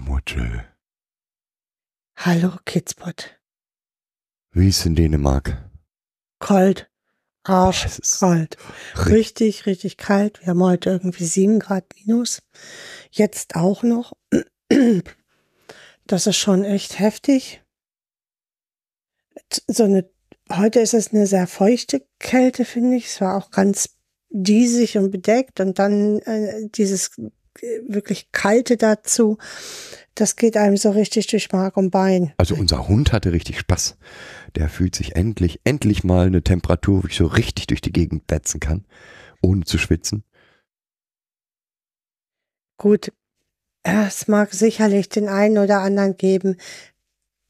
Momoche. Hallo, Kidspot. Wie ist in Dänemark? Kalt. Es ist Arschkalt. Richtig, richtig kalt. Wir haben heute irgendwie sieben Grad minus. Jetzt auch noch. Das ist schon echt heftig. So eine, heute ist es eine sehr feuchte Kälte, finde ich. Es war auch ganz diesig und bedeckt und dann äh, dieses wirklich kalte dazu. Das geht einem so richtig durch Mark und Bein. Also unser Hund hatte richtig Spaß. Der fühlt sich endlich, endlich mal eine Temperatur, wo ich so richtig durch die Gegend wetzen kann, ohne zu schwitzen. Gut, es mag sicherlich den einen oder anderen geben,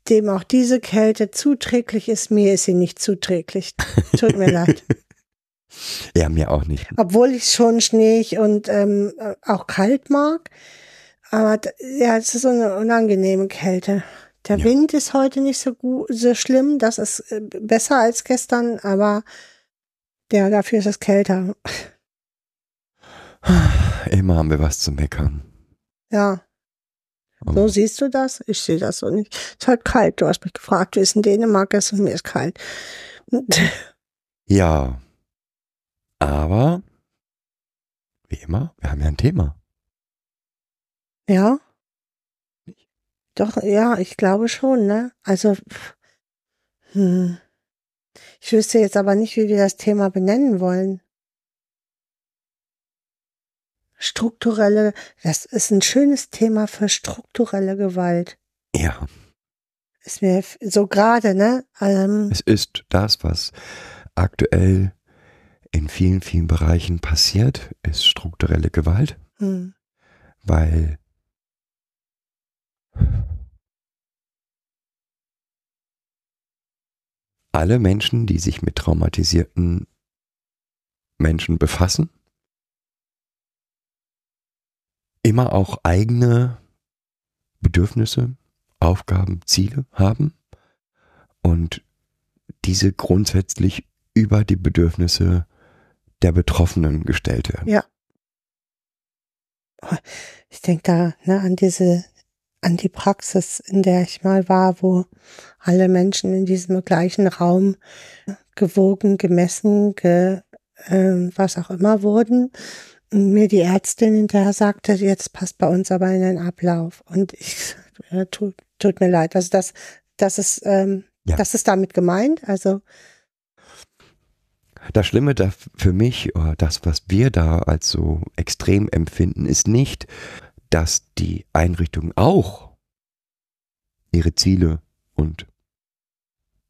dem auch diese Kälte zuträglich ist. Mir ist sie nicht zuträglich. Tut mir leid. Ja, mir auch nicht. Obwohl ich schon schneeig und ähm, auch kalt mag. Aber ja, es ist so eine unangenehme Kälte. Der Ja. Wind ist heute nicht so gut, so schlimm. Das ist äh, besser als gestern, aber ja, dafür ist es kälter. Immer haben wir was zu meckern. Ja. Aber So siehst du das? Ich sehe das so nicht. Es ist halt kalt. Du hast mich gefragt, wie es in Dänemark ist und mir ist kalt. ja. Aber, wie immer, wir haben ja ein Thema. Ja. Doch, ja, ich glaube schon, ne? Also, hm. ich wüsste jetzt aber nicht, wie wir das Thema benennen wollen. Strukturelle, das ist ein schönes Thema für strukturelle Gewalt. Ja, Ist mir so gerade, ne? Ähm, es ist das, was aktuell in vielen, vielen Bereichen passiert, ist strukturelle Gewalt. hm. weil alle Menschen, die sich mit traumatisierten Menschen befassen, immer auch eigene Bedürfnisse, Aufgaben, Ziele haben und diese grundsätzlich über die Bedürfnisse der Betroffenen gestellt werden. Ja. Ich denke da ne, an diese, an die Praxis, in der ich mal war, wo alle Menschen in diesem gleichen Raum gewogen, gemessen, ge, ähm, was auch immer wurden. Und mir die Ärztin hinterher sagte, jetzt passt bei uns aber in den Ablauf. Und ich, äh, tut, tut mir leid. Also das, das ist, ähm, Ja. das ist damit gemeint. Also, Das Schlimme da für mich, oder das, was wir da als so extrem empfinden, ist nicht, dass die Einrichtungen auch ihre Ziele und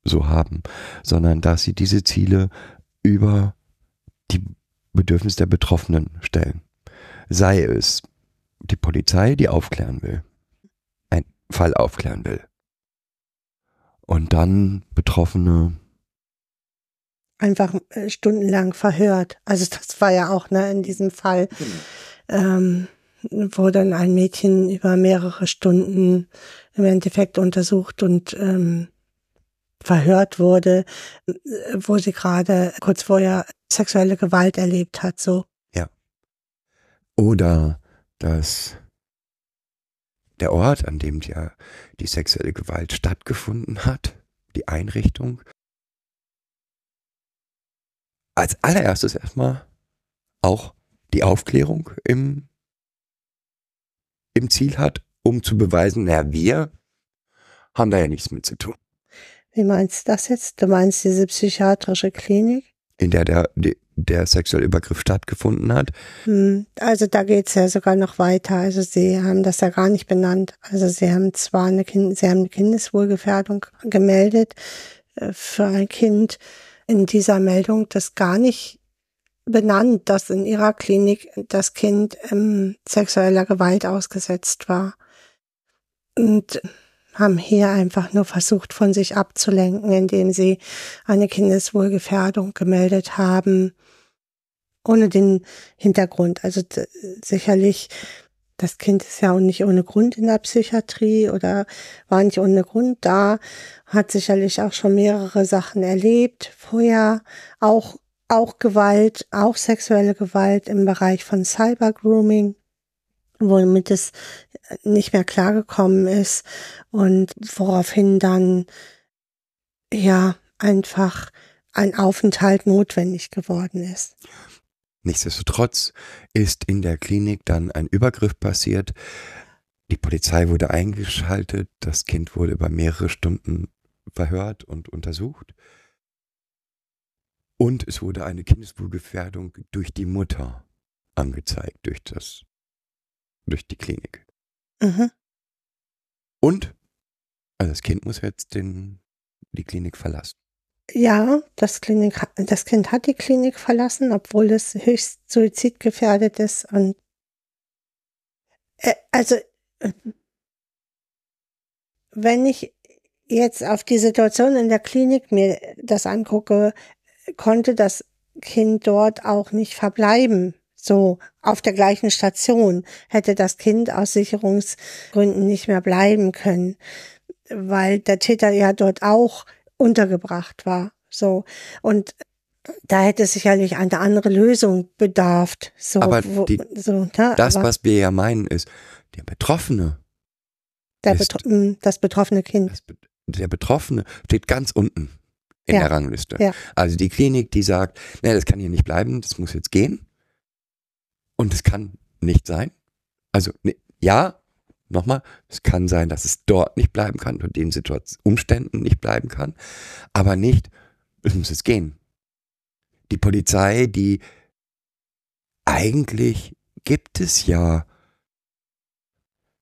so haben, sondern dass sie diese Ziele über die Bedürfnisse der Betroffenen stellen. Sei es die Polizei, die aufklären will, einen Fall aufklären will. Und dann Betroffene einfach äh, stundenlang verhört. Also das war ja auch ne, in diesem Fall, ähm, wo dann ein Mädchen über mehrere Stunden im Endeffekt untersucht und ähm, verhört wurde, äh, wo sie gerade kurz vorher sexuelle Gewalt erlebt hat. So, Oder dass der Ort, an dem die, die sexuelle Gewalt stattgefunden hat, die Einrichtung, als allererstes erstmal auch die Aufklärung im, im Ziel hat, um zu beweisen, naja, wir haben da ja nichts mit zu tun. wie meinst du das jetzt? Du meinst diese psychiatrische Klinik? In der der, die- der sexuelle Übergriff stattgefunden hat. Hm, Also da geht's ja sogar noch weiter. Also sie haben das ja gar nicht benannt. Also sie haben zwar eine, kind, sie haben eine Kindeswohlgefährdung gemeldet äh, für ein Kind. In dieser Meldung das gar nicht benannt, dass in ihrer Klinik das Kind ähm, sexueller Gewalt ausgesetzt war. und haben hier einfach nur versucht, von sich abzulenken, indem sie eine Kindeswohlgefährdung gemeldet haben, ohne den Hintergrund. Also sicherlich, das Kind ist ja auch nicht ohne Grund in der Psychiatrie oder war nicht ohne Grund da, hat sicherlich auch schon mehrere Sachen erlebt, vorher auch auch Gewalt, auch sexuelle Gewalt im Bereich von Cybergrooming, womit es nicht mehr klargekommen ist und woraufhin dann ja einfach ein Aufenthalt notwendig geworden ist. Nichtsdestotrotz ist in der Klinik dann ein Übergriff passiert. Die Polizei wurde eingeschaltet, das Kind wurde über mehrere Stunden verhört und untersucht. Und es wurde eine Kindeswohlgefährdung durch die Mutter angezeigt, durch das, durch die Klinik. Mhm. Und also das Kind muss jetzt den, die Klinik verlassen. Ja, das, Klinik, das Kind hat die Klinik verlassen, obwohl es höchst suizidgefährdet ist. Und äh, also, äh, wenn ich jetzt auf die Situation in der Klinik mir das angucke, konnte das Kind dort auch nicht verbleiben. So auf der gleichen Station hätte das Kind aus Sicherungsgründen nicht mehr bleiben können, weil der Täter ja dort auch untergebracht war. So und da hätte es sicherlich eine andere Lösung bedarft. So, aber die, so, ne? das, aber was wir ja meinen, ist der Betroffene. Der Betro hm, das betroffene Kind. Das, der Betroffene steht ganz unten in ja. der Rangliste. Ja. Also die Klinik, die sagt, nee, das kann hier nicht bleiben, das muss jetzt gehen. Und es kann nicht sein. Also ne, ja, nochmal, es kann sein, dass es dort nicht bleiben kann, unter den Situation, Umständen nicht bleiben kann, aber nicht, es muss jetzt gehen. Die Polizei, die eigentlich gibt es ja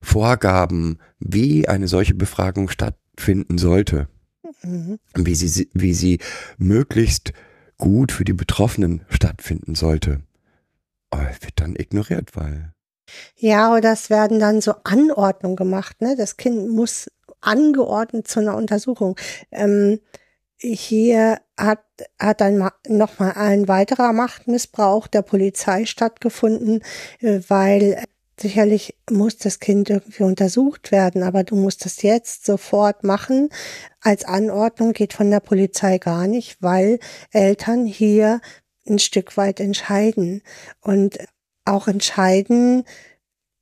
Vorgaben, wie eine solche Befragung stattfinden sollte mhm. wie, sie, wie sie möglichst gut für die Betroffenen stattfinden sollte. Aber es wird dann ignoriert, weil. Ja, oder es werden dann so Anordnungen gemacht, ne? Das Kind muss angeordnet zu einer Untersuchung. Ähm, hier hat, hat dann nochmal ein weiterer Machtmissbrauch der Polizei stattgefunden, äh, weil sicherlich muss das Kind irgendwie untersucht werden, aber du musst das jetzt sofort machen. Als Anordnung geht von der Polizei gar nicht, weil Eltern hier ein Stück weit entscheiden und auch entscheiden,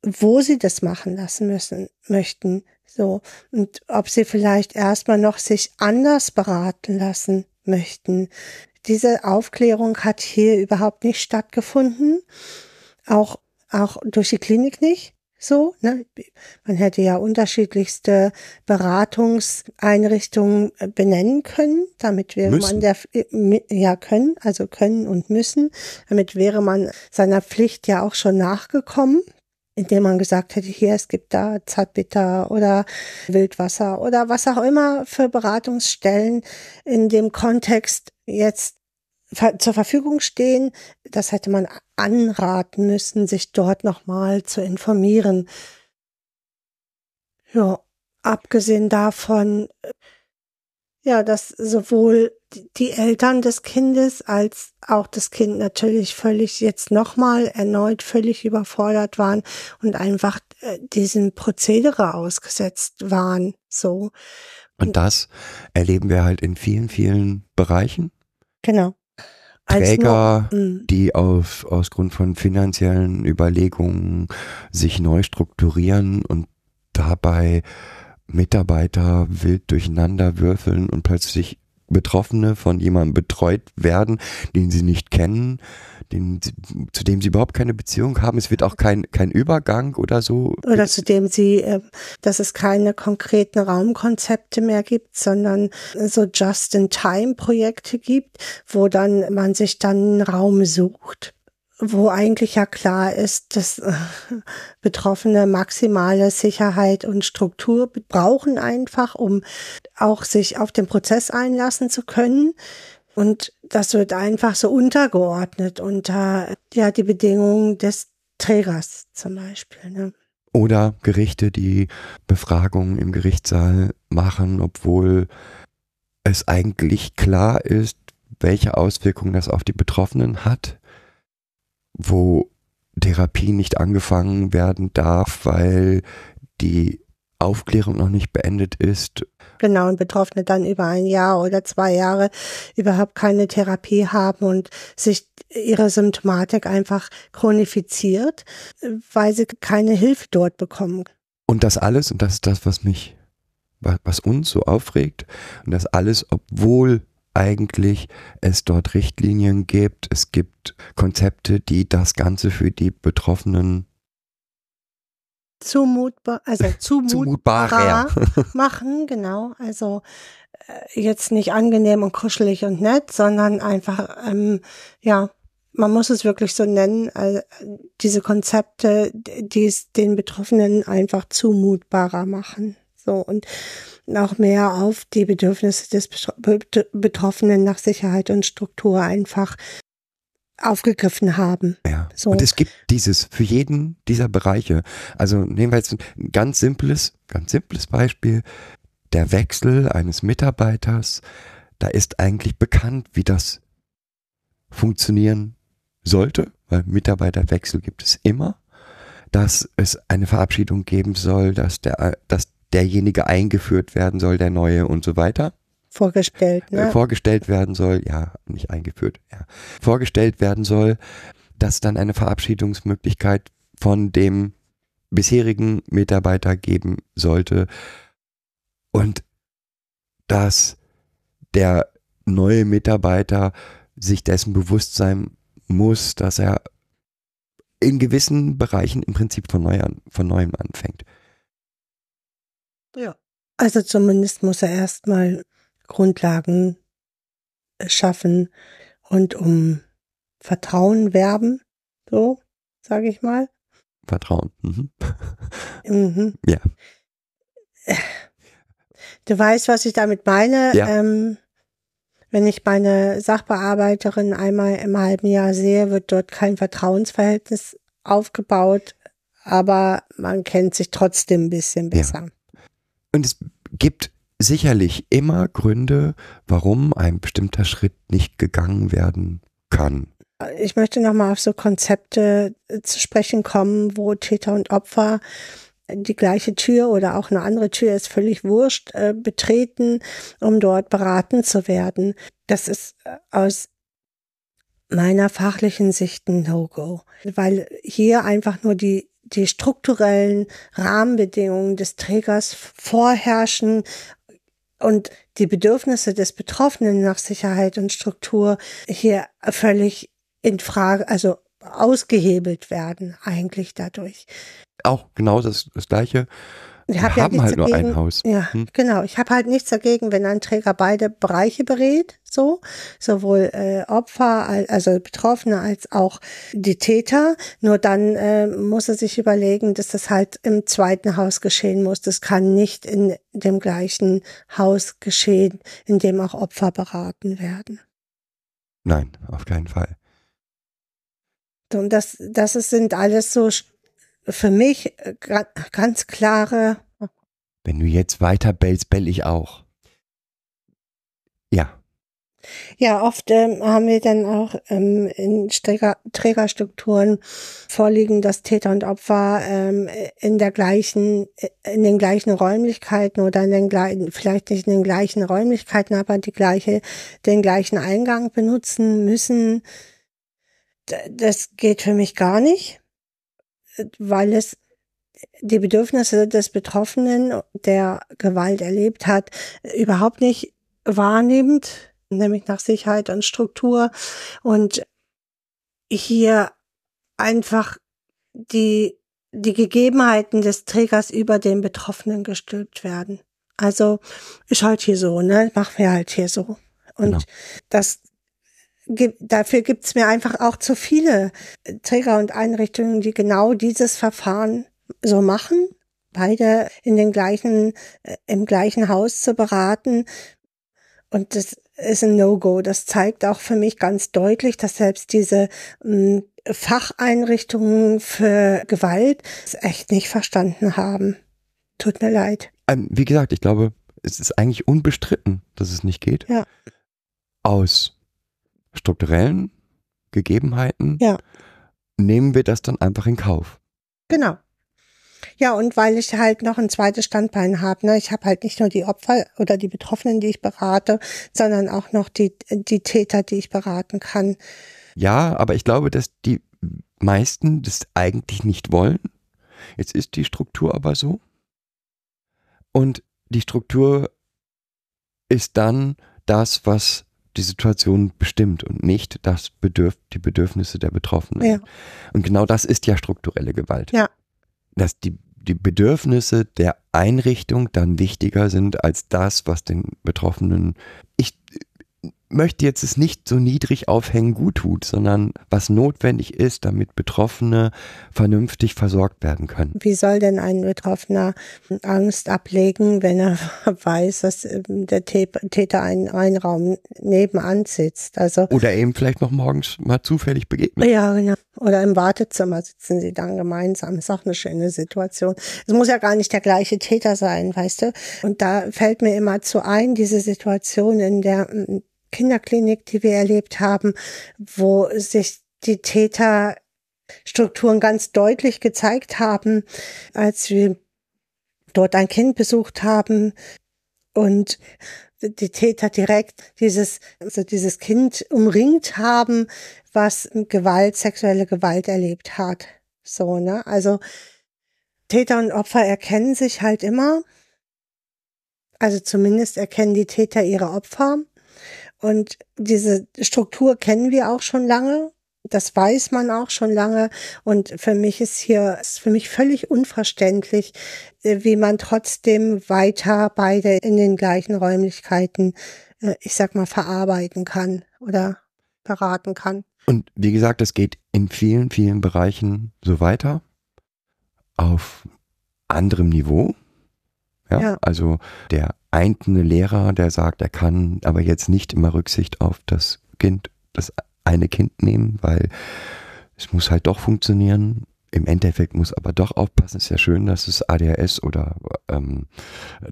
wo sie das machen lassen müssen, möchten. So. Und ob sie vielleicht erstmal noch sich anders beraten lassen möchten. Diese Aufklärung hat hier überhaupt nicht stattgefunden. Auch auch durch die Klinik nicht so. Ne? Man hätte ja unterschiedlichste Beratungseinrichtungen äh, benennen können. Damit wäre müssen. man der äh, ja können, also können und müssen. Damit wäre man seiner Pflicht ja auch schon nachgekommen indem man gesagt hätte, hier, es gibt da Zartbitter oder Wildwasser oder was auch immer für Beratungsstellen in dem Kontext jetzt zur Verfügung stehen. Das hätte man anraten müssen, sich dort nochmal zu informieren. Ja, abgesehen davon, ja, dass sowohl die Eltern des Kindes als auch das Kind natürlich völlig jetzt nochmal erneut völlig überfordert waren und einfach äh, diesem Prozedere ausgesetzt waren, so. Und das erleben wir halt in vielen, vielen Bereichen. Genau. Träger, mm. die aus, aus Grund von finanziellen Überlegungen sich neu strukturieren und dabei Mitarbeiter wild durcheinander würfeln und plötzlich Betroffene von jemandem betreut werden, den sie nicht kennen, den, zu dem sie überhaupt keine Beziehung haben. Es wird auch kein, kein Übergang oder so. Oder zu dem sie, äh, dass es keine konkreten Raumkonzepte mehr gibt, sondern so Just-in-Time-Projekte gibt, wo dann man sich dann einen Raum sucht wo eigentlich ja klar ist, dass äh, Betroffene maximale Sicherheit und Struktur brauchen einfach, um auch sich auf den Prozess einlassen zu können. Und das wird einfach so untergeordnet unter ja die Bedingungen des Trägers zum Beispiel. Ne? Oder Gerichte, die Befragungen im Gerichtssaal machen, obwohl es eigentlich klar ist, welche Auswirkungen das auf die Betroffenen hat, wo Therapie nicht angefangen werden darf, weil die Aufklärung noch nicht beendet ist. Genau, und Betroffene dann über ein Jahr oder zwei Jahre überhaupt keine Therapie haben und sich ihre Symptomatik einfach chronifiziert, weil sie keine Hilfe dort bekommen. Und das alles, und das ist das, was mich, was uns so aufregt, und das alles, obwohl eigentlich es dort Richtlinien gibt, es gibt Konzepte, die das Ganze für die Betroffenen zumutbar, also zumutbarer machen, genau. Also äh, jetzt nicht angenehm und kuschelig und nett, sondern einfach, ähm, ja, man muss es wirklich so nennen, äh, diese Konzepte, die es den Betroffenen einfach zumutbarer machen. So und auch mehr auf die Bedürfnisse des Betroffenen nach Sicherheit und Struktur einfach aufgegriffen haben. Ja. So. Und es gibt dieses für jeden dieser Bereiche. Also nehmen wir jetzt ein ganz simples, ganz simples Beispiel. Der Wechsel eines Mitarbeiters, da ist eigentlich bekannt, wie das funktionieren sollte, weil Mitarbeiterwechsel gibt es immer, dass es eine Verabschiedung geben soll, dass der, dass derjenige eingeführt werden soll, der neue und so weiter vorgestellt, ne? Vorgestellt werden soll, ja, nicht eingeführt, ja, vorgestellt werden soll, dass dann eine Verabschiedungsmöglichkeit von dem bisherigen Mitarbeiter geben sollte und dass der neue Mitarbeiter sich dessen bewusst sein muss, dass er in gewissen Bereichen im Prinzip von, neu an, von neuem anfängt. Ja. Also zumindest muss er erstmal Grundlagen schaffen und um Vertrauen werben, so sage ich mal. Vertrauen. Mhm. Mhm. Ja. Du weißt, was ich damit meine. Ja. Ähm, wenn ich meine Sachbearbeiterin einmal im halben Jahr sehe, wird dort kein Vertrauensverhältnis aufgebaut, aber man kennt sich trotzdem ein bisschen besser. Ja. Und es gibt sicherlich immer Gründe, warum ein bestimmter Schritt nicht gegangen werden kann. Ich möchte nochmal auf so Konzepte äh, zu sprechen kommen, wo Täter und Opfer die gleiche Tür oder auch eine andere Tür ist völlig wurscht, äh, betreten, um dort beraten zu werden. Das ist äh, aus meiner fachlichen Sicht ein No-Go, weil hier einfach nur die die strukturellen Rahmenbedingungen des Trägers vorherrschen und die Bedürfnisse des Betroffenen nach Sicherheit und Struktur hier völlig in Frage, also ausgehebelt werden eigentlich dadurch. Auch genau das, das gleiche. Wir hab haben ja halt dagegen, nur ein Haus. Ja, hm. genau. Ich habe halt nichts dagegen, wenn ein Träger beide Bereiche berät, so sowohl äh, Opfer, also Betroffene als auch die Täter. Nur dann äh, muss er sich überlegen, dass das halt im zweiten Haus geschehen muss. Das kann nicht in dem gleichen Haus geschehen, in dem auch Opfer beraten werden. Nein, auf keinen Fall. Und das, das sind alles so für mich äh, ganz klare. Wenn du jetzt weiter bellst, bell ich auch. Ja. Ja, oft ähm, haben wir dann auch ähm, in Träger, Trägerstrukturen vorliegen, dass Täter und Opfer ähm, in der gleichen, in den gleichen Räumlichkeiten oder in den gleichen, vielleicht nicht in den gleichen Räumlichkeiten, aber die gleiche, den gleichen Eingang benutzen müssen. Das geht für mich gar nicht weil es die Bedürfnisse des Betroffenen, der Gewalt erlebt hat, überhaupt nicht wahrnimmt, nämlich nach Sicherheit und Struktur und hier einfach die, die Gegebenheiten des Trägers über den Betroffenen gestülpt werden. Also ist halt hier so, ne? Machen wir halt hier so. Und genau. das dafür gibt's mir einfach auch zu viele Träger und Einrichtungen, die genau dieses Verfahren so machen, beide in den gleichen, äh, im gleichen Haus zu beraten. Und das ist ein No-Go. Das zeigt auch für mich ganz deutlich, dass selbst diese mh, Facheinrichtungen für Gewalt es echt nicht verstanden haben. Tut mir leid. Ähm, wie gesagt, ich glaube, es ist eigentlich unbestritten, dass es nicht geht. Ja. Aus strukturellen Gegebenheiten Ja. nehmen wir das dann einfach in Kauf. Genau. Ja, und weil ich halt noch ein zweites Standbein habe, ne, ich habe halt nicht nur die Opfer oder die Betroffenen, die ich berate, sondern auch noch die, die Täter, die ich beraten kann. Ja, aber ich glaube, dass die meisten das eigentlich nicht wollen. Jetzt ist die Struktur aber so. Und die Struktur ist dann das, was die Situation bestimmt und nicht das Bedürf die Bedürfnisse der Betroffenen. Ja. Und genau das ist ja strukturelle Gewalt. Ja. Dass die, die Bedürfnisse der Einrichtung dann wichtiger sind als das, was den Betroffenen. Ich möchte jetzt es nicht so niedrig aufhängen gut tut, sondern was notwendig ist, damit Betroffene vernünftig versorgt werden können. Wie soll denn ein Betroffener Angst ablegen, wenn er weiß, dass ähm, der Tä- Täter einen, einen Raum nebenan sitzt? Also Oder eben vielleicht noch morgens mal zufällig begegnen. Ja, genau. Oder im Wartezimmer sitzen sie dann gemeinsam. Ist auch eine schöne Situation. Es muss ja gar nicht der gleiche Täter sein, weißt du? Und da fällt mir immer zu ein, diese Situation in der Kinderklinik, die wir erlebt haben, wo sich die Täterstrukturen ganz deutlich gezeigt haben, als wir dort ein Kind besucht haben und die Täter direkt dieses, also dieses Kind umringt haben, was Gewalt, sexuelle Gewalt erlebt hat. So, ne? Also Täter und Opfer erkennen sich halt immer. Also zumindest erkennen die Täter ihre Opfer. Und diese Struktur kennen wir auch schon lange. Das weiß man auch schon lange. Und für mich ist hier, ist für mich völlig unverständlich, äh, wie man trotzdem weiter beide in den gleichen Räumlichkeiten, äh, ich sag mal, verarbeiten kann oder beraten kann. Und wie gesagt, es geht in vielen, vielen Bereichen so weiter. Auf anderem Niveau. Ja, Ja. also der einzelne Lehrer, der sagt, er kann aber jetzt nicht immer Rücksicht auf das Kind, das eine Kind nehmen, weil es muss halt doch funktionieren. Im Endeffekt muss aber doch aufpassen. Ist ja schön, dass es ADHS oder ähm,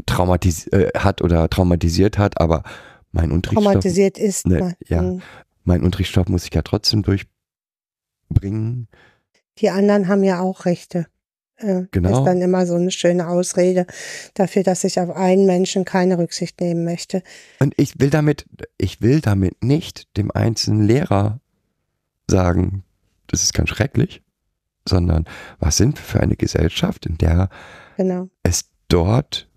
traumatis äh, hat oder traumatisiert hat, aber mein Unterrichtsstoff Traumatisiert ist. Ne, ja. Mhm. mein Unterrichtsstoff muss ich ja trotzdem durchbringen. Die anderen haben ja auch Rechte. Äh, Genau. Ist dann immer so eine schöne Ausrede dafür, dass ich auf einen Menschen keine Rücksicht nehmen möchte. Und ich will damit, ich will damit nicht dem einzelnen Lehrer sagen, das ist ganz schrecklich, sondern was sind wir für eine Gesellschaft, in der Genau. es dort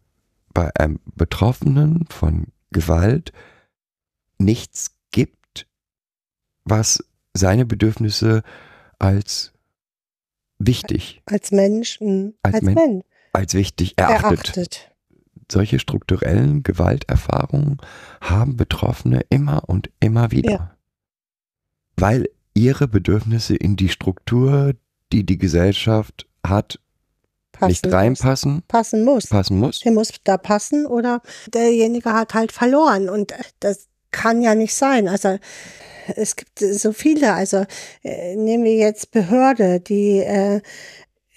bei einem Betroffenen von Gewalt nichts gibt, was seine Bedürfnisse als wichtig, Als Mensch, mh, Als als, Men- Mensch als wichtig erachtet. erachtet. solche strukturellen Gewalterfahrungen haben Betroffene immer und immer wieder. Ja. Weil ihre Bedürfnisse in die Struktur, die die Gesellschaft hat, Passen nicht reinpassen, Muss. Passen muss. passen muss. Der muss da passen oder derjenige hat halt verloren und das kann ja nicht sein. Also es gibt so viele. Also äh, nehmen wir jetzt Behörde, die äh,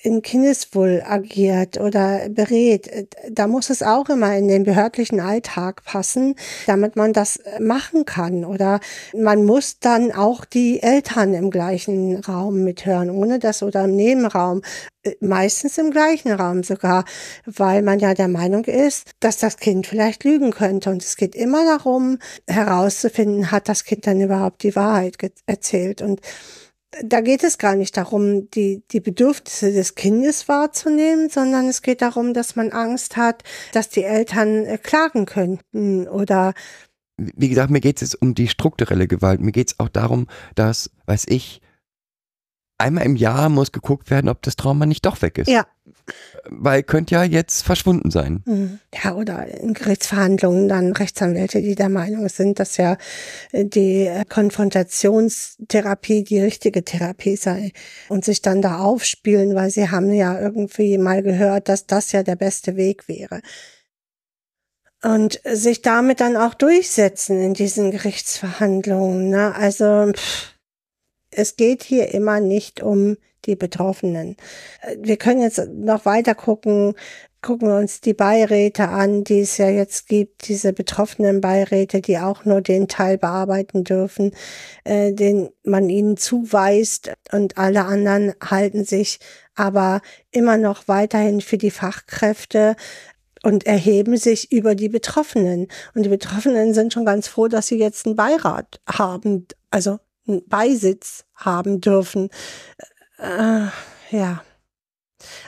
in Kindeswohl agiert oder berät. Da muss es auch immer in den behördlichen Alltag passen, damit man das machen kann. Oder man muss dann auch die Eltern im gleichen Raum mithören, ohne das oder im Nebenraum. Äh, Meistens im gleichen Raum sogar, weil man ja der Meinung ist, dass das Kind vielleicht lügen könnte. Und es geht immer darum, herauszufinden, hat das Kind dann überhaupt die Wahrheit erzählt. Und da geht es gar nicht darum, die, die Bedürfnisse des Kindes wahrzunehmen, sondern es geht darum, dass man Angst hat, dass die Eltern äh, klagen könnten oder Wie gesagt, mir geht es jetzt um die strukturelle Gewalt. Mir geht es auch darum, dass, weiß ich, einmal im Jahr muss geguckt werden, ob das Trauma nicht doch weg ist. Ja. Weil könnte ja jetzt verschwunden sein. Mhm. Ja, oder in Gerichtsverhandlungen dann Rechtsanwälte, die der Meinung sind, dass ja äh, die äh, Konfrontationstherapie die richtige Therapie sei und sich dann da aufspielen, weil sie haben ja irgendwie mal gehört, dass das ja der beste Weg wäre. und sich damit dann auch durchsetzen in diesen Gerichtsverhandlungen. Ne? Also pff, es geht hier immer nicht um die Betroffenen. Wir können jetzt noch weiter gucken, gucken wir uns die Beiräte an, die es ja jetzt gibt, diese betroffenen Beiräte, die auch nur den Teil bearbeiten dürfen, äh, den man ihnen zuweist und alle anderen halten sich aber immer noch weiterhin für die Fachkräfte und erheben sich über die Betroffenen. Und die Betroffenen sind schon ganz froh, dass sie jetzt einen Beirat haben, also Beisitz haben dürfen. Äh, ja.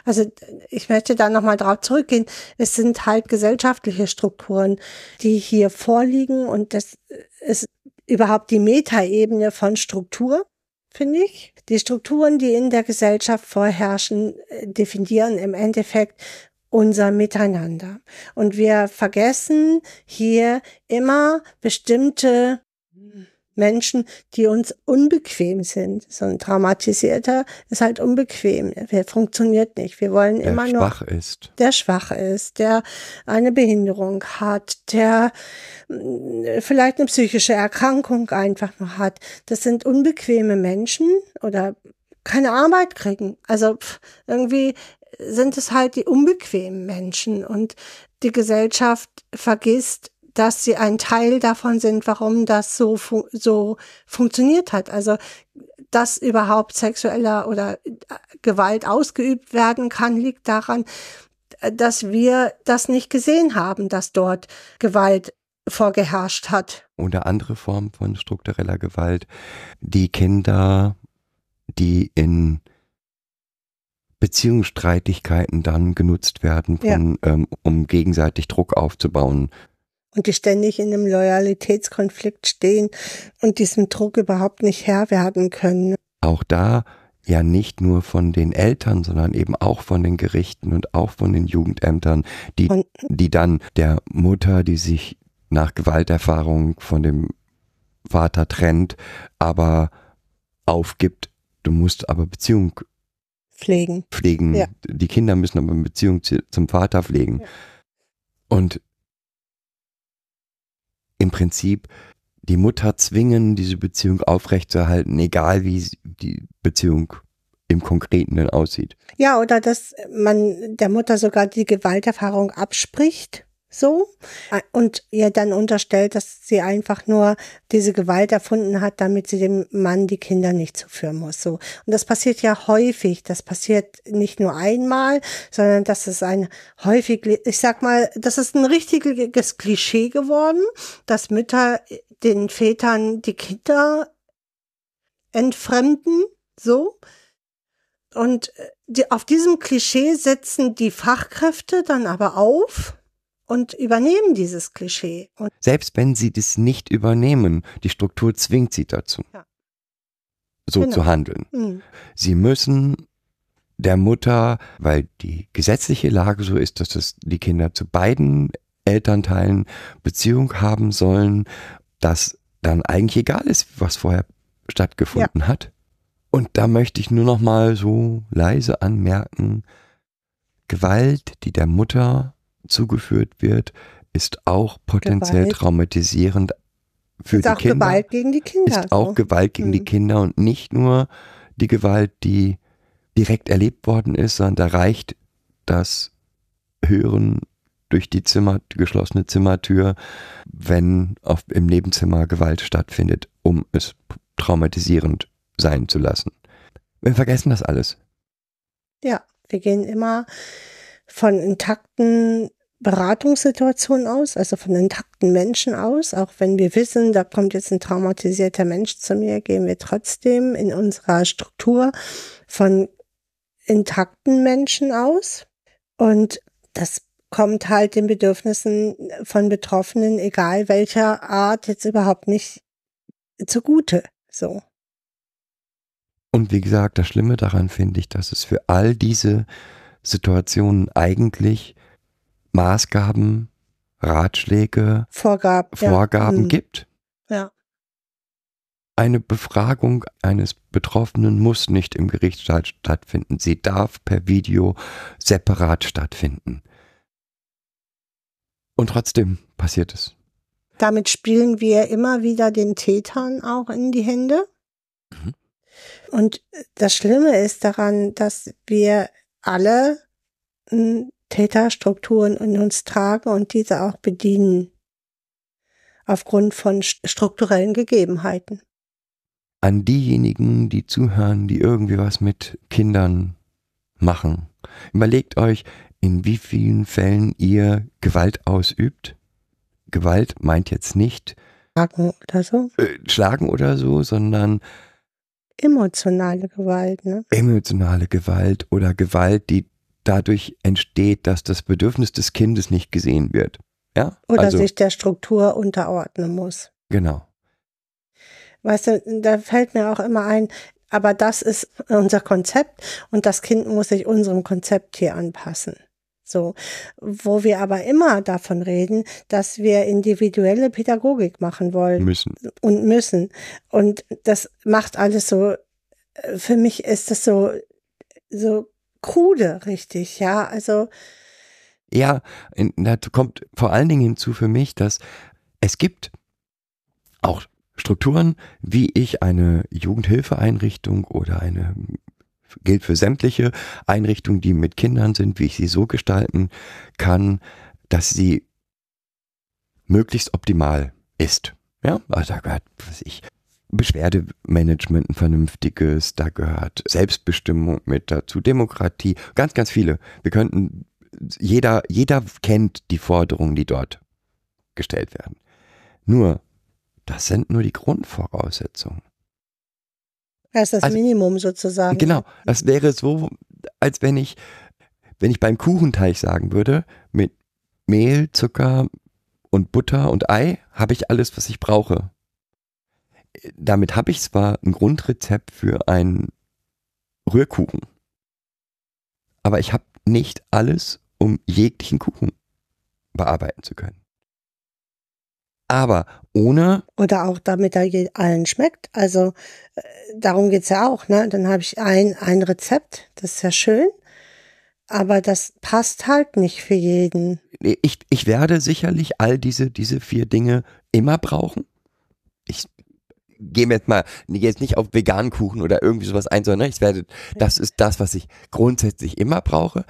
Also ich möchte da nochmal drauf zurückgehen. Es sind halt gesellschaftliche Strukturen, die hier vorliegen und das ist überhaupt die Metaebene von Struktur, finde ich. Die Strukturen, die in der Gesellschaft vorherrschen, definieren im Endeffekt unser Miteinander. Und wir vergessen hier immer bestimmte Menschen, die uns unbequem sind. So ein Traumatisierter ist halt unbequem. Der funktioniert nicht. Wir wollen der immer schwach noch. ist. Der schwach ist, der eine Behinderung hat, der mm, vielleicht eine psychische Erkrankung einfach noch hat. Das sind unbequeme Menschen oder keine Arbeit kriegen. Also irgendwie sind es halt die unbequemen Menschen und die Gesellschaft vergisst dass sie ein Teil davon sind, warum das so, fu so funktioniert hat. Also, dass überhaupt sexueller oder äh, Gewalt ausgeübt werden kann, liegt daran, dass wir das nicht gesehen haben, dass dort Gewalt vorgeherrscht hat. Oder andere Formen von struktureller Gewalt. Die Kinder, die in Beziehungsstreitigkeiten dann genutzt werden, von, ja. ähm, um gegenseitig Druck aufzubauen und die ständig in einem Loyalitätskonflikt stehen und diesem Druck überhaupt nicht Herr werden können. Auch da ja nicht nur von den Eltern, sondern eben auch von den Gerichten und auch von den Jugendämtern, die, und, die dann der Mutter, die sich nach Gewalterfahrung von dem Vater trennt, aber aufgibt, du musst aber Beziehung pflegen. Pflegen. Ja. Die Kinder müssen aber eine Beziehung zum Vater pflegen. Ja. Und im Prinzip die Mutter zwingen, diese Beziehung aufrechtzuerhalten, egal wie die Beziehung im Konkreten denn aussieht. Ja, oder dass man der Mutter sogar die Gewalterfahrung abspricht so und ihr dann unterstellt, dass sie einfach nur diese Gewalt erfunden hat, damit sie dem Mann die Kinder nicht zuführen muss. So und das passiert ja häufig. Das passiert nicht nur einmal, sondern das ist ein häufig, ich sag mal, das ist ein richtiges Klischee geworden, dass Mütter den Vätern die Kinder entfremden. So und die, auf diesem Klischee setzen die Fachkräfte dann aber auf und übernehmen dieses Klischee. Und Selbst wenn sie das nicht übernehmen, die Struktur zwingt sie dazu, ja. so genau. zu handeln. Mhm. Sie müssen der Mutter, weil die gesetzliche Lage so ist, dass es die Kinder zu beiden Elternteilen Beziehung haben sollen, dass dann eigentlich egal ist, was vorher stattgefunden ja. hat. Und da möchte ich nur noch mal so leise anmerken, Gewalt, die der Mutter zugeführt wird, ist auch potenziell Gewalt. traumatisierend für ist die auch Kinder. Gewalt gegen die Kinder. Ist auch Gewalt gegen mhm. die Kinder und nicht nur die Gewalt, die direkt erlebt worden ist, sondern da reicht das Hören durch die Zimmer, geschlossene Zimmertür, wenn auf, im Nebenzimmer Gewalt stattfindet, um es traumatisierend sein zu lassen. Wir vergessen das alles. Ja, wir gehen immer von intakten Beratungssituationen aus, also von intakten Menschen aus. Auch wenn wir wissen, da kommt jetzt ein traumatisierter Mensch zu mir, gehen wir trotzdem in unserer Struktur von intakten Menschen aus. Und das kommt halt den Bedürfnissen von Betroffenen, egal welcher Art, jetzt überhaupt nicht zugute. So. Und wie gesagt, das Schlimme daran finde ich, dass es für all diese Situationen eigentlich Maßgaben, Ratschläge, Vorgaben, Vorgaben ja. gibt. Ja. Eine Befragung eines Betroffenen muss nicht im Gerichtssaal stattfinden. Sie darf per Video separat stattfinden. Und trotzdem passiert es. Damit spielen wir immer wieder den Tätern auch in die Hände. Mhm. Und das Schlimme ist daran, dass wir alle hm, Täterstrukturen in uns tragen und diese auch bedienen. Aufgrund von strukturellen Gegebenheiten. An diejenigen, die zuhören, die irgendwie was mit Kindern machen. Überlegt euch, in wie vielen Fällen ihr Gewalt ausübt. Gewalt meint jetzt nicht Schlagen oder so. Äh, schlagen oder so, sondern emotionale Gewalt, ne? Emotionale Gewalt oder Gewalt, die dadurch entsteht, dass das Bedürfnis des Kindes nicht gesehen wird. Ja? Oder also, sich der Struktur unterordnen muss. Genau. Weißt du, da fällt mir auch immer ein, aber das ist unser Konzept und das Kind muss sich unserem Konzept hier anpassen. So, wo wir aber immer davon reden, dass wir individuelle Pädagogik machen wollen. Müssen. Und müssen. Und das macht alles so, für mich ist das so, so krude, richtig, ja, also. Ja, dazu kommt vor allen Dingen hinzu für mich, dass es gibt auch Strukturen, wie ich eine Jugendhilfeeinrichtung oder eine gilt für sämtliche Einrichtungen, die mit Kindern sind, wie ich sie so gestalten kann, dass sie möglichst optimal ist. Ja, also da gehört, was ich, Beschwerdemanagement ein vernünftiges, da gehört Selbstbestimmung mit dazu, Demokratie, ganz, ganz viele. Wir könnten, jeder, jeder kennt die Forderungen, die dort gestellt werden. Nur, das sind nur die Grundvoraussetzungen. Das ist das also, Minimum sozusagen. Genau, das wäre so, als wenn ich, wenn ich beim Kuchenteig sagen würde, mit Mehl, Zucker und Butter und Ei habe ich alles, was ich brauche. Damit habe ich zwar ein Grundrezept für einen Rührkuchen, aber ich habe nicht alles, um jeglichen Kuchen bearbeiten zu können aber ohne. Oder auch damit er allen schmeckt. Also äh, darum geht's ja auch, ne? Dann habe ich ein, ein Rezept, das ist ja schön, aber das passt halt nicht für jeden. Ich, ich werde sicherlich all diese, diese vier Dinge immer brauchen. Ich gehe jetzt mal jetzt nicht auf veganen Kuchen oder irgendwie sowas ein, sondern ich werde, das ist das, was ich grundsätzlich immer brauche.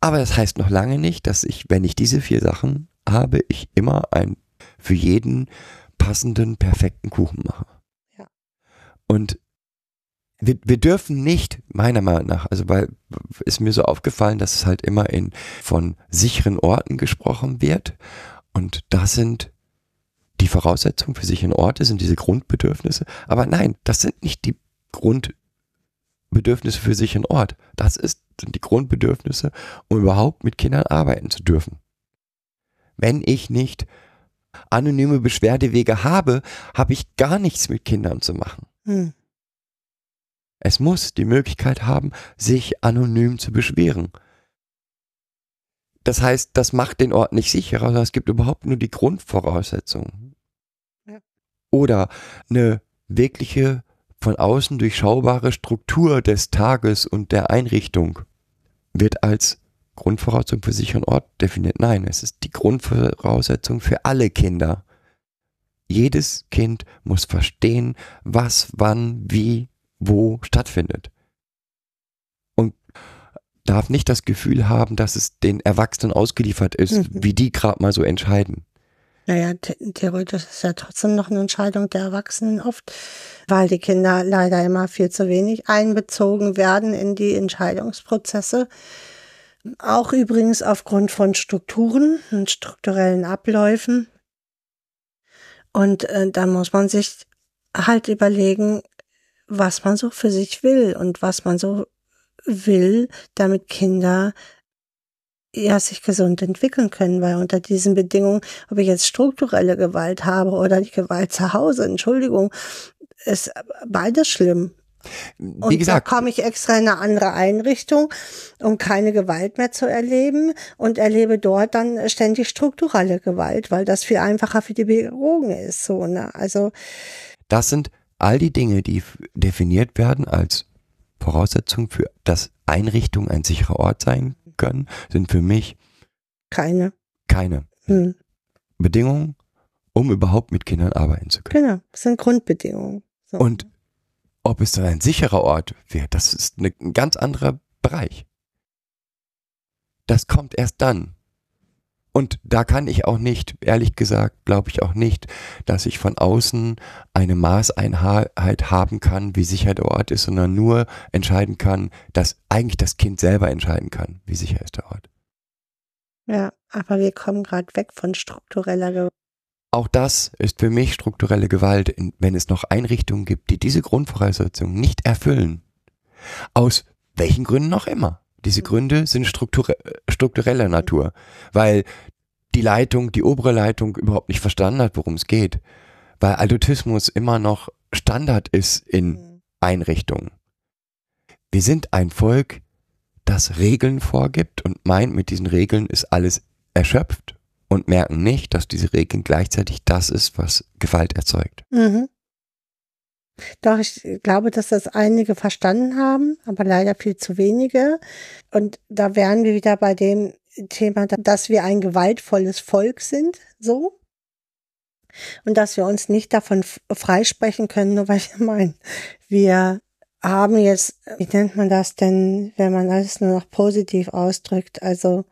Aber das heißt noch lange nicht, dass ich, wenn ich diese vier Sachen habe, ich immer ein für jeden passenden, perfekten Kuchen mache. Ja. Und wir, wir dürfen nicht, meiner Meinung nach, also weil ist mir so aufgefallen, dass es halt immer in von sicheren Orten gesprochen wird. Und das sind die Voraussetzungen für sichere Orte, sind diese Grundbedürfnisse. Aber nein, das sind nicht die Grundbedürfnisse für sicheren Ort. Das ist, sind die Grundbedürfnisse, um überhaupt mit Kindern arbeiten zu dürfen. Wenn ich nicht anonyme Beschwerdewege habe, habe ich gar nichts mit Kindern zu machen. Hm. Es muss die Möglichkeit haben, sich anonym zu beschweren. Das heißt, das macht den Ort nicht sicherer, sondern es gibt überhaupt nur die Grundvoraussetzungen. Ja. Oder eine wirkliche von außen durchschaubare Struktur des Tages und der Einrichtung wird als Grundvoraussetzung für sicheren Ort definiert. Nein, es ist die Grundvoraussetzung für alle Kinder. Jedes Kind muss verstehen, was, wann, wie, wo stattfindet. Und darf nicht das Gefühl haben, dass es den Erwachsenen ausgeliefert ist, mhm. wie die gerade mal so entscheiden. Naja, theoretisch ist es ja trotzdem noch eine Entscheidung der Erwachsenen oft, weil die Kinder leider immer viel zu wenig einbezogen werden in die Entscheidungsprozesse. Auch übrigens aufgrund von Strukturen und strukturellen Abläufen. Und äh, da muss man sich halt überlegen, was man so für sich will und was man so will, damit Kinder ja sich gesund entwickeln können, weil unter diesen Bedingungen, ob ich jetzt strukturelle Gewalt habe oder die Gewalt zu Hause, Entschuldigung, ist beides schlimm. Wie und gesagt, da komme ich extra in eine andere Einrichtung, um keine Gewalt mehr zu erleben und erlebe dort dann ständig strukturelle Gewalt, weil das viel einfacher für die Pädagogen ist. So, ne? Also das sind all die Dinge, die definiert werden als Voraussetzung für, dass Einrichtungen ein sicherer Ort sein können, sind für mich keine. Keine. Hm. Bedingungen, um überhaupt mit Kindern arbeiten zu können. Genau, das sind Grundbedingungen. So. Und ob es dann ein sicherer Ort wird, das ist eine, ein ganz anderer Bereich. Das kommt erst dann. Und da kann ich auch nicht, ehrlich gesagt, glaube ich auch nicht, dass ich von außen eine Maßeinheit haben kann, wie sicher der Ort ist, sondern nur entscheiden kann, dass eigentlich das Kind selber entscheiden kann, wie sicher ist der Ort. ja, aber wir kommen gerade weg von struktureller Gewalt. Auch das ist für mich strukturelle Gewalt, wenn es noch Einrichtungen gibt, die diese Grundvoraussetzungen nicht erfüllen. Aus welchen Gründen auch immer. Diese Gründe sind strukture struktureller Natur, weil die Leitung, die obere Leitung überhaupt nicht verstanden hat, worum es geht. Weil Adultismus immer noch Standard ist in Einrichtungen. Wir sind ein Volk, das Regeln vorgibt und meint, mit diesen Regeln ist alles erschöpft und merken nicht, dass diese Regeln gleichzeitig das ist, was Gewalt erzeugt. Mhm. Doch, ich glaube, dass das einige verstanden haben, aber leider viel zu wenige. Und da wären wir wieder bei dem Thema, dass wir ein gewaltvolles Volk sind, so. Und dass wir uns nicht davon freisprechen können, nur weil wir meinen, wir haben jetzt, wie nennt man das denn, wenn man alles nur noch positiv ausdrückt, also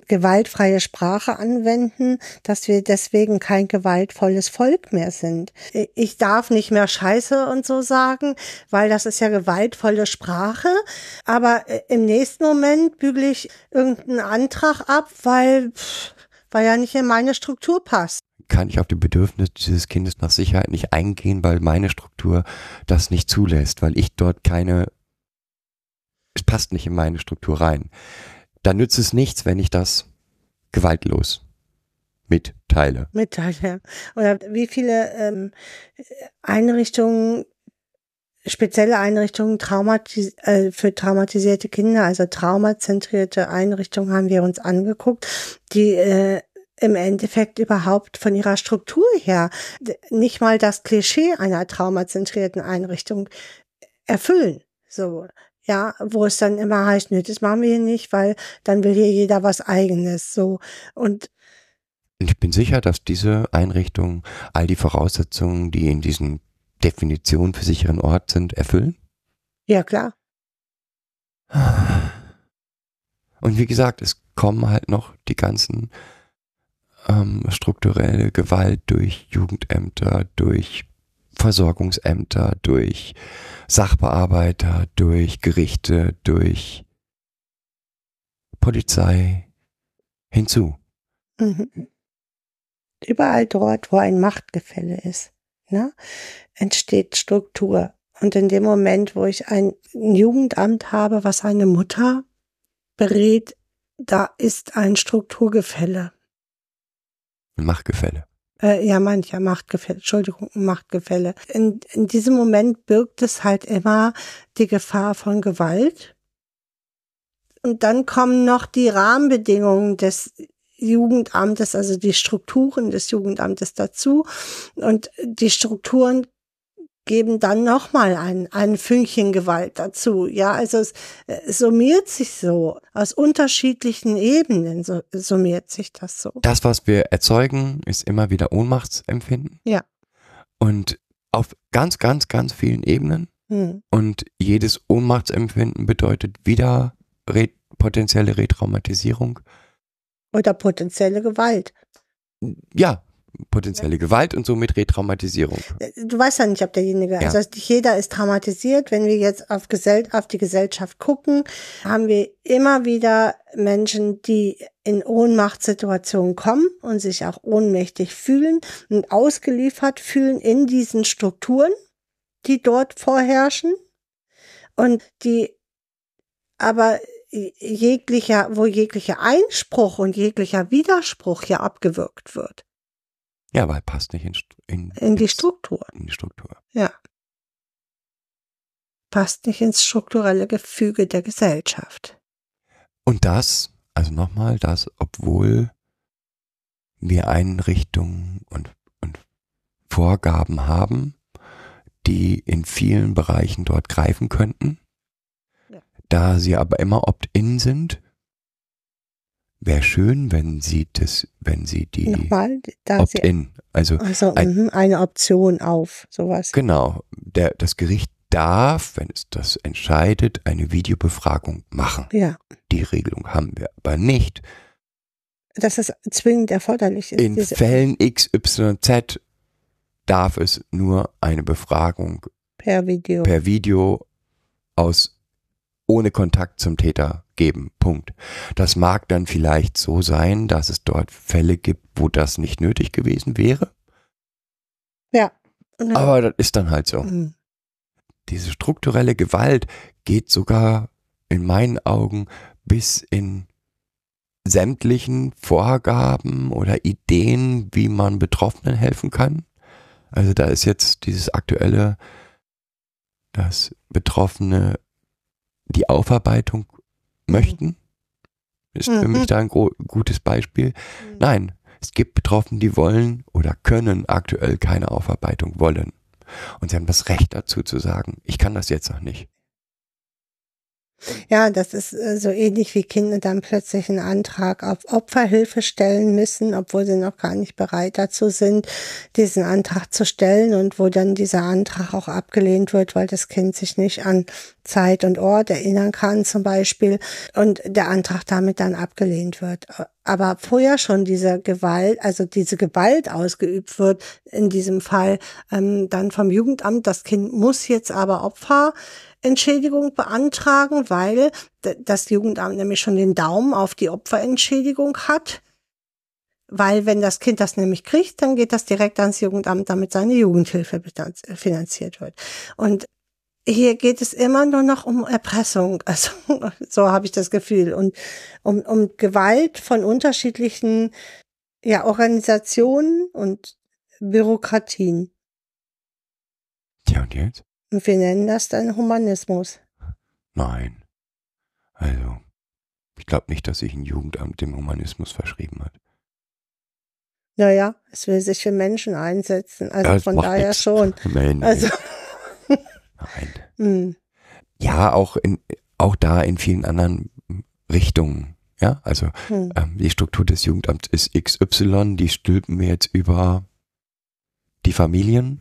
gewaltfreie Sprache anwenden, dass wir deswegen kein gewaltvolles Volk mehr sind. Ich darf nicht mehr Scheiße und so sagen, weil das ist ja gewaltvolle Sprache. Aber äh, im nächsten Moment bügele ich irgendeinen Antrag ab, weil, weil er nicht in meine Struktur passt. Kann ich auf die Bedürfnisse dieses Kindes nach Sicherheit nicht eingehen, weil meine Struktur das nicht zulässt, weil ich dort keine, es passt nicht in meine Struktur rein. Dann nützt es nichts, wenn ich das gewaltlos mitteile. Mitteile. Oder wie viele ähm, Einrichtungen, spezielle Einrichtungen traumatis äh, für traumatisierte Kinder, also traumazentrierte Einrichtungen haben wir uns angeguckt, die äh, im Endeffekt überhaupt von ihrer Struktur her nicht mal das Klischee einer traumazentrierten Einrichtung erfüllen. So, ja, wo es dann immer heißt, nö, das machen wir hier nicht, weil dann will hier jeder was eigenes. So. Und Und ich bin sicher, dass diese Einrichtungen all die Voraussetzungen, die in diesen Definitionen für sicheren Ort sind, erfüllen. ja, klar. Und wie gesagt, es kommen halt noch die ganzen ähm, strukturelle Gewalt durch Jugendämter, durch Versorgungsämter, durch Sachbearbeiter, durch Gerichte, durch Polizei hinzu. Mhm. Überall dort, wo ein Machtgefälle ist, ne, entsteht Struktur. Und in dem Moment, wo ich ein Jugendamt habe, was eine Mutter berät, da ist ein Strukturgefälle. Machtgefälle. Äh, ja, mancher Machtgefälle, Entschuldigung, Machtgefälle. In, in diesem Moment birgt es halt immer die Gefahr von Gewalt. Und dann kommen noch die Rahmenbedingungen des Jugendamtes, also die Strukturen des Jugendamtes dazu. Und die Strukturen geben dann nochmal ein, ein Fünkchen Gewalt dazu. Ja, also es, es summiert sich so. Aus unterschiedlichen Ebenen so, summiert sich das so. Das, was wir erzeugen, ist immer wieder Ohnmachtsempfinden. Ja. Und auf ganz, ganz, ganz vielen Ebenen. Hm. Und jedes Ohnmachtsempfinden bedeutet wieder re potenzielle Retraumatisierung. Oder potenzielle Gewalt. Ja, potenzielle Gewalt und somit Retraumatisierung. Du weißt ja nicht, ob derjenige, Ja. also jeder ist traumatisiert. Wenn wir jetzt auf, Gesell auf die Gesellschaft gucken, haben wir immer wieder Menschen, die in Ohnmachtssituationen kommen und sich auch ohnmächtig fühlen und ausgeliefert fühlen in diesen Strukturen, die dort vorherrschen und die aber jeglicher, wo jeglicher Einspruch und jeglicher Widerspruch ja abgewirkt wird Ja, weil passt nicht in, in, in die ins- Struktur. in die Struktur. Ja. Passt nicht ins strukturelle Gefüge der Gesellschaft. Und das, also nochmal, das, obwohl wir Einrichtungen und, und Vorgaben haben, die in vielen Bereichen dort greifen könnten, Ja. da sie aber immer opt-in sind, wäre schön, wenn sie das, wenn sie die Nochmal, Opt-in, also also ein- mhm, eine Option auf sowas. genau, der, das Gericht darf, wenn es das entscheidet, eine Videobefragung machen. Ja, Die Regelung haben wir aber nicht. dass es zwingend erforderlich ist. In Fällen XYZ darf es nur eine Befragung per Video. per Video aus ohne Kontakt zum Täter geben. Punkt. Das mag dann vielleicht so sein, dass es dort Fälle gibt, wo das nicht nötig gewesen wäre, ja. Aber das ist dann halt so. Mhm. Diese strukturelle Gewalt geht sogar in meinen Augen bis in sämtlichen Vorgaben oder Ideen, wie man Betroffenen helfen kann. Also da ist jetzt dieses aktuelle, dass Betroffene die Aufarbeitung möchten. Ist für Mhm. mich da ein gutes Beispiel. Nein, es gibt Betroffene, die wollen oder können aktuell keine Aufarbeitung wollen. Und sie haben das Recht dazu zu sagen, ich kann das jetzt noch nicht. Ja, das ist äh, so ähnlich wie Kinder dann plötzlich einen Antrag auf Opferhilfe stellen müssen, obwohl sie noch gar nicht bereit dazu sind, diesen Antrag zu stellen und wo dann dieser Antrag auch abgelehnt wird, weil das Kind sich nicht an Zeit und Ort erinnern kann zum Beispiel und der Antrag damit dann abgelehnt wird. Aber vorher schon diese Gewalt, also diese Gewalt ausgeübt wird, in diesem Fall ähm, dann vom Jugendamt, das Kind muss jetzt aber Opfer Entschädigung beantragen, weil das Jugendamt nämlich schon den Daumen auf die Opferentschädigung hat. Weil wenn das Kind das nämlich kriegt, dann geht das direkt ans Jugendamt, damit seine Jugendhilfe betanz- finanziert wird. Und hier geht es immer nur noch um Erpressung. Also so habe ich das Gefühl. Und um, um Gewalt von unterschiedlichen ja, Organisationen und Bürokratien. Tja, und jetzt? Und wir nennen das dann Humanismus. Nein. Also, ich glaube nicht, dass sich ein Jugendamt dem Humanismus verschrieben hat. Naja, es will sich für Menschen einsetzen. Also Ja, von daher nix. schon. Nein, nein, Also, nein. hm, Ja, auch in, auch da in vielen anderen Richtungen. Ja, also hm, ähm, die Struktur des Jugendamts ist XY, die stülpen wir jetzt über die Familien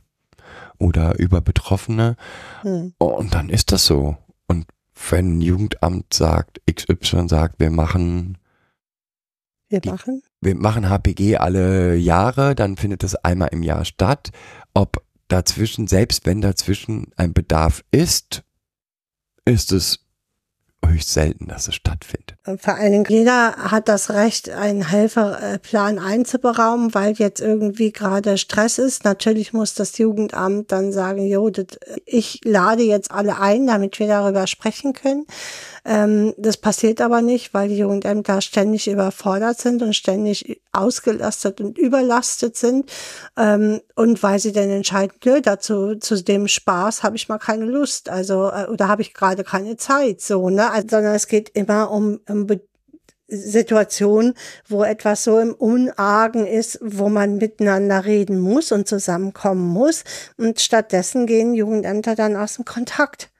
oder über Betroffene hm, und dann ist das so. Und wenn ein Jugendamt sagt, XY sagt, wir machen, wir machen. wir machen HPG alle Jahre, dann findet das einmal im Jahr statt. Ob dazwischen, selbst wenn dazwischen ein Bedarf ist, ist es höchst selten, dass es stattfindet. Und Vor allen Dingen, jeder hat das Recht, einen Helferplan einzuberaumen, weil jetzt irgendwie gerade Stress ist. Natürlich muss das Jugendamt dann sagen, jo, das, ich lade jetzt alle ein, damit wir darüber sprechen können. Ähm, das passiert aber nicht, weil die Jugendämter ständig überfordert sind und ständig ausgelastet und überlastet sind. Ähm, und weil sie dann entscheiden, nö, dazu, zu dem Spaß habe ich mal keine Lust, also, äh, oder habe ich gerade keine Zeit, so, ne? Also, sondern es geht immer um, um Be Situationen, wo etwas so im Unargen ist, wo man miteinander reden muss und zusammenkommen muss. Und stattdessen gehen Jugendämter dann aus dem Kontakt.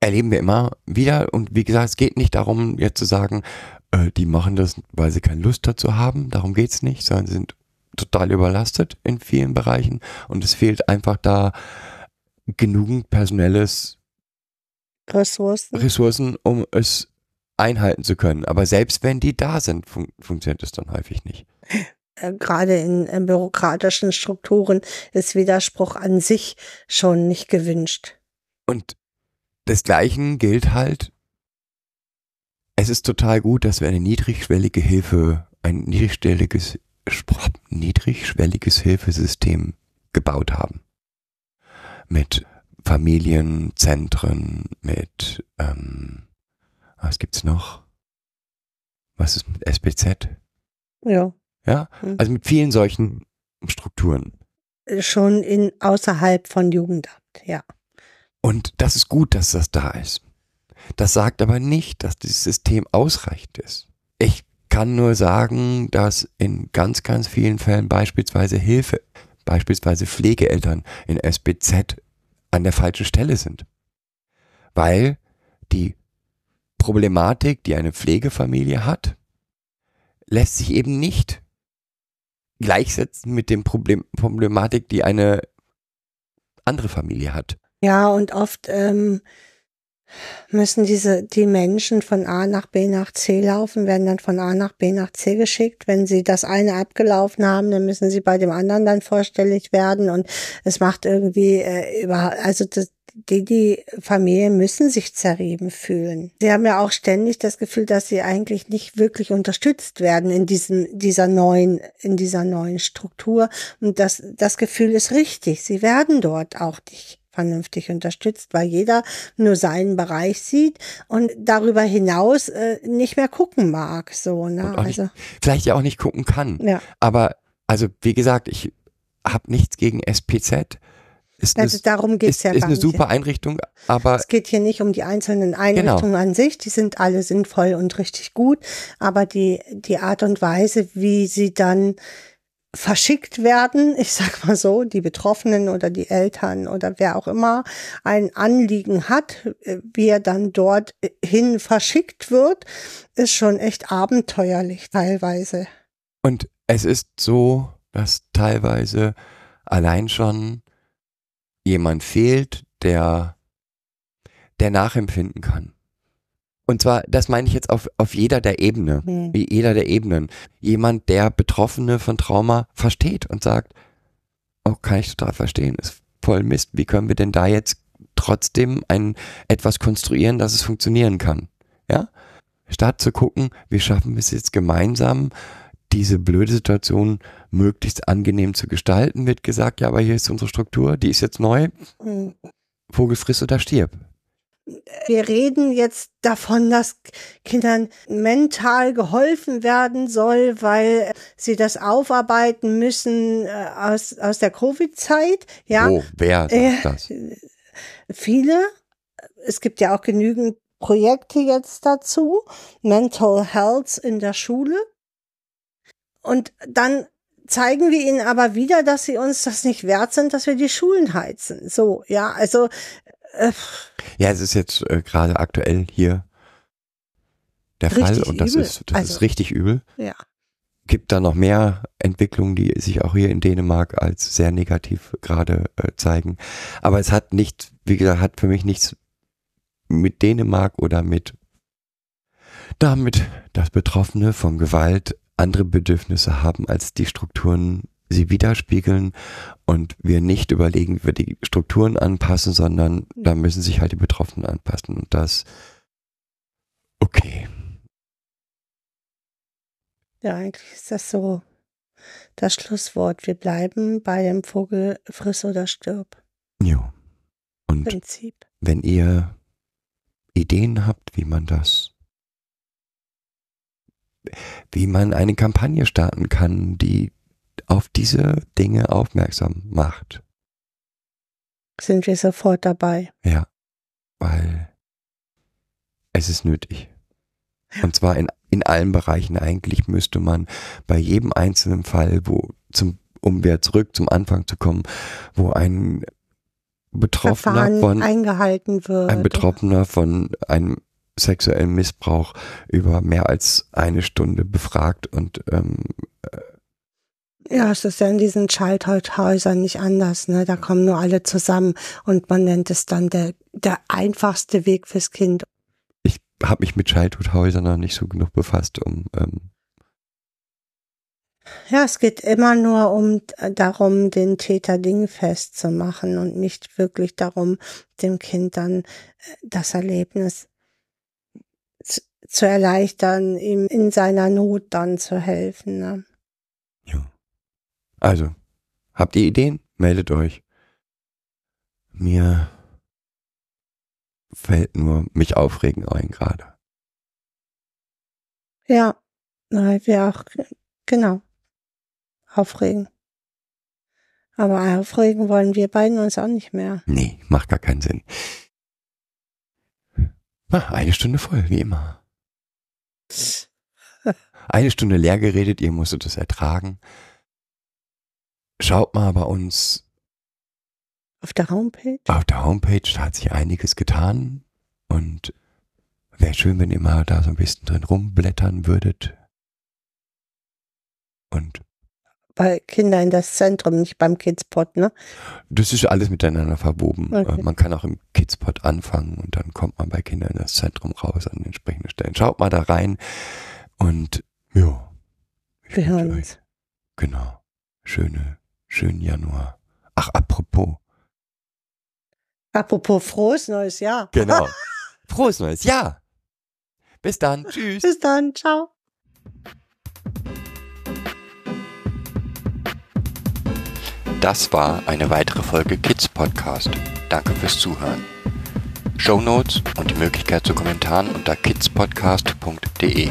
Erleben wir immer wieder und wie gesagt, es geht nicht darum, jetzt zu sagen, äh, die machen das, weil sie keine Lust dazu haben, darum geht's nicht, sondern sie sind total überlastet in vielen Bereichen und es fehlt einfach da genügend personelles Ressourcen. Ressourcen, um es einhalten zu können. Aber selbst wenn die da sind, fun funktioniert es dann häufig nicht. äh, gerade in, in bürokratischen Strukturen ist Widerspruch an sich schon nicht gewünscht. Und desgleichen gilt halt, es ist total gut, dass wir eine niedrigschwellige Hilfe, ein niedrigschwelliges, niedrigschwelliges Hilfesystem gebaut haben. Mit Familienzentren, mit, ähm, was gibt's noch? Was ist mit SPZ? Ja. Ja, Hm. also mit vielen solchen Strukturen. Schon in außerhalb von Jugendamt, ja. Und das ist gut, dass das da ist. Das sagt aber nicht, dass dieses System ausreichend ist. Ich kann nur sagen, dass in ganz, ganz vielen Fällen beispielsweise Hilfe, beispielsweise Pflegeeltern in SBZ an der falschen Stelle sind. Weil die Problematik, die eine Pflegefamilie hat, lässt sich eben nicht gleichsetzen mit dem Problem, Problematik, die eine andere Familie hat. Ja, und oft ähm, müssen diese die Menschen von A nach B nach C laufen, werden dann von A nach B nach C geschickt. Wenn sie das eine abgelaufen haben, dann müssen sie bei dem anderen dann vorstellig werden und es macht irgendwie äh, über also das, die die Familien müssen sich zerrieben fühlen. Sie haben ja auch ständig das Gefühl, dass sie eigentlich nicht wirklich unterstützt werden in diesem dieser neuen in dieser neuen Struktur und das das Gefühl ist richtig. Sie werden dort auch nicht vernünftig unterstützt, weil jeder nur seinen Bereich sieht und darüber hinaus äh, nicht mehr gucken mag. So, ne? Also nicht, vielleicht ja auch nicht gucken kann. ja. Aber, also wie gesagt, ich habe nichts gegen SPZ. Ist eine, Also darum geht's ist, ja ist eine nicht. super Einrichtung, aber Es geht hier nicht um die einzelnen Genau. Einrichtungen an sich, die sind alle sinnvoll und richtig gut, aber die, die Art und Weise, wie sie dann verschickt werden, ich sag mal so, die Betroffenen oder die Eltern oder wer auch immer ein Anliegen hat, äh, wie er dann dort äh, verschickt wird, ist schon echt abenteuerlich teilweise. Und es ist so, dass teilweise allein schon jemand fehlt, der, der nachempfinden kann. Und zwar, das meine ich jetzt auf, auf jeder der Ebene, Hm. wie jeder der Ebenen. Jemand, der Betroffene von Trauma versteht und sagt, oh, kann ich total verstehen, ist voll Mist. Wie können wir denn da jetzt trotzdem ein, etwas konstruieren, dass es funktionieren kann? Ja? Statt zu gucken, wie schaffen wir es jetzt gemeinsam, diese blöde Situation möglichst angenehm zu gestalten, wird gesagt, ja, aber hier ist unsere Struktur, die ist jetzt neu, Hm. Vogel friss oder stirb. Wir reden jetzt davon, dass Kindern mental geholfen werden soll, weil sie das aufarbeiten müssen äh, aus, aus der Covid-Zeit. Ja, Oh, wer sagt das? viele. Es gibt ja auch genügend Projekte jetzt dazu. Mental Health in der Schule. Und dann zeigen wir ihnen aber wieder, dass sie uns das nicht wert sind, dass wir die Schulen heizen. So, ja, also, äh, Ja, es ist jetzt äh, gerade aktuell hier der Fall und das übel. ist das Also- ist richtig übel. ja. Gibt da noch mehr Entwicklungen, die sich auch hier in Dänemark als sehr negativ gerade äh, zeigen. Aber es hat nicht, wie gesagt, hat für mich nichts mit Dänemark oder mit damit, dass Betroffene von Gewalt andere Bedürfnisse haben, als die Strukturen sie widerspiegeln und wir nicht überlegen, wie wir die Strukturen anpassen, sondern da müssen sich halt die Betroffenen anpassen und das okay. Ja, eigentlich ist das so das Schlusswort. Wir bleiben bei dem Vogel friss oder stirb Jo. Und Prinzip. wenn ihr Ideen habt, wie man das, wie man eine Kampagne starten kann, die auf diese Dinge aufmerksam macht. Sind wir sofort dabei. Ja, weil es ist nötig. Und zwar in, in allen Bereichen eigentlich müsste man bei jedem einzelnen Fall, wo zum, um wieder zurück zum Anfang zu kommen, wo ein Betroffener Verfahren von eingehalten wird. ein Betroffener von einem sexuellen Missbrauch über mehr als eine Stunde befragt und ähm, Ja, es ist ja in diesen Childhood-Häusern nicht anders, ne? Da kommen nur alle zusammen und man nennt es dann der, der einfachste Weg fürs Kind. ich habe mich mit Childhood-Häusern noch nicht so genug befasst, um ähm, Ja, es geht immer nur um äh, darum, den Täter dingfest zu machen und nicht wirklich darum, dem Kind dann äh, das Erlebnis zu, zu erleichtern, ihm in seiner Not dann zu helfen. Ne? Also, habt ihr Ideen? Meldet euch. Mir fällt nur mich aufregen ein gerade. Ja, weil wir auch, genau, aufregen. Aber aufregen wollen wir beiden uns auch nicht mehr. Nee, macht gar keinen Sinn. Ah, eine Stunde voll, wie immer. Eine Stunde leer geredet, ihr musstet es ertragen. Schaut mal bei uns Auf der Homepage? auf der Homepage, da hat sich einiges getan. Und wäre schön, wenn ihr mal da so ein bisschen drin rumblättern würdet. Und Bei Kinder in das Zentrum, nicht beim Kidspot, ne? das ist alles miteinander verwoben. Okay. Äh, Man kann auch im Kidspot anfangen und dann kommt man bei Kindern in das Zentrum raus an den entsprechenden Stellen. Schaut mal da rein und ja. Wir hören uns. Genau. Schöne, schönen Januar. Ach, apropos. Apropos frohes neues Jahr. Genau. Frohes neues Jahr. Bis dann. Tschüss. Bis dann, ciao. Das war eine weitere Folge Kids Podcast. Danke fürs Zuhören. Show Notes und die Möglichkeit zu Kommentaren unter kidspodcast.de.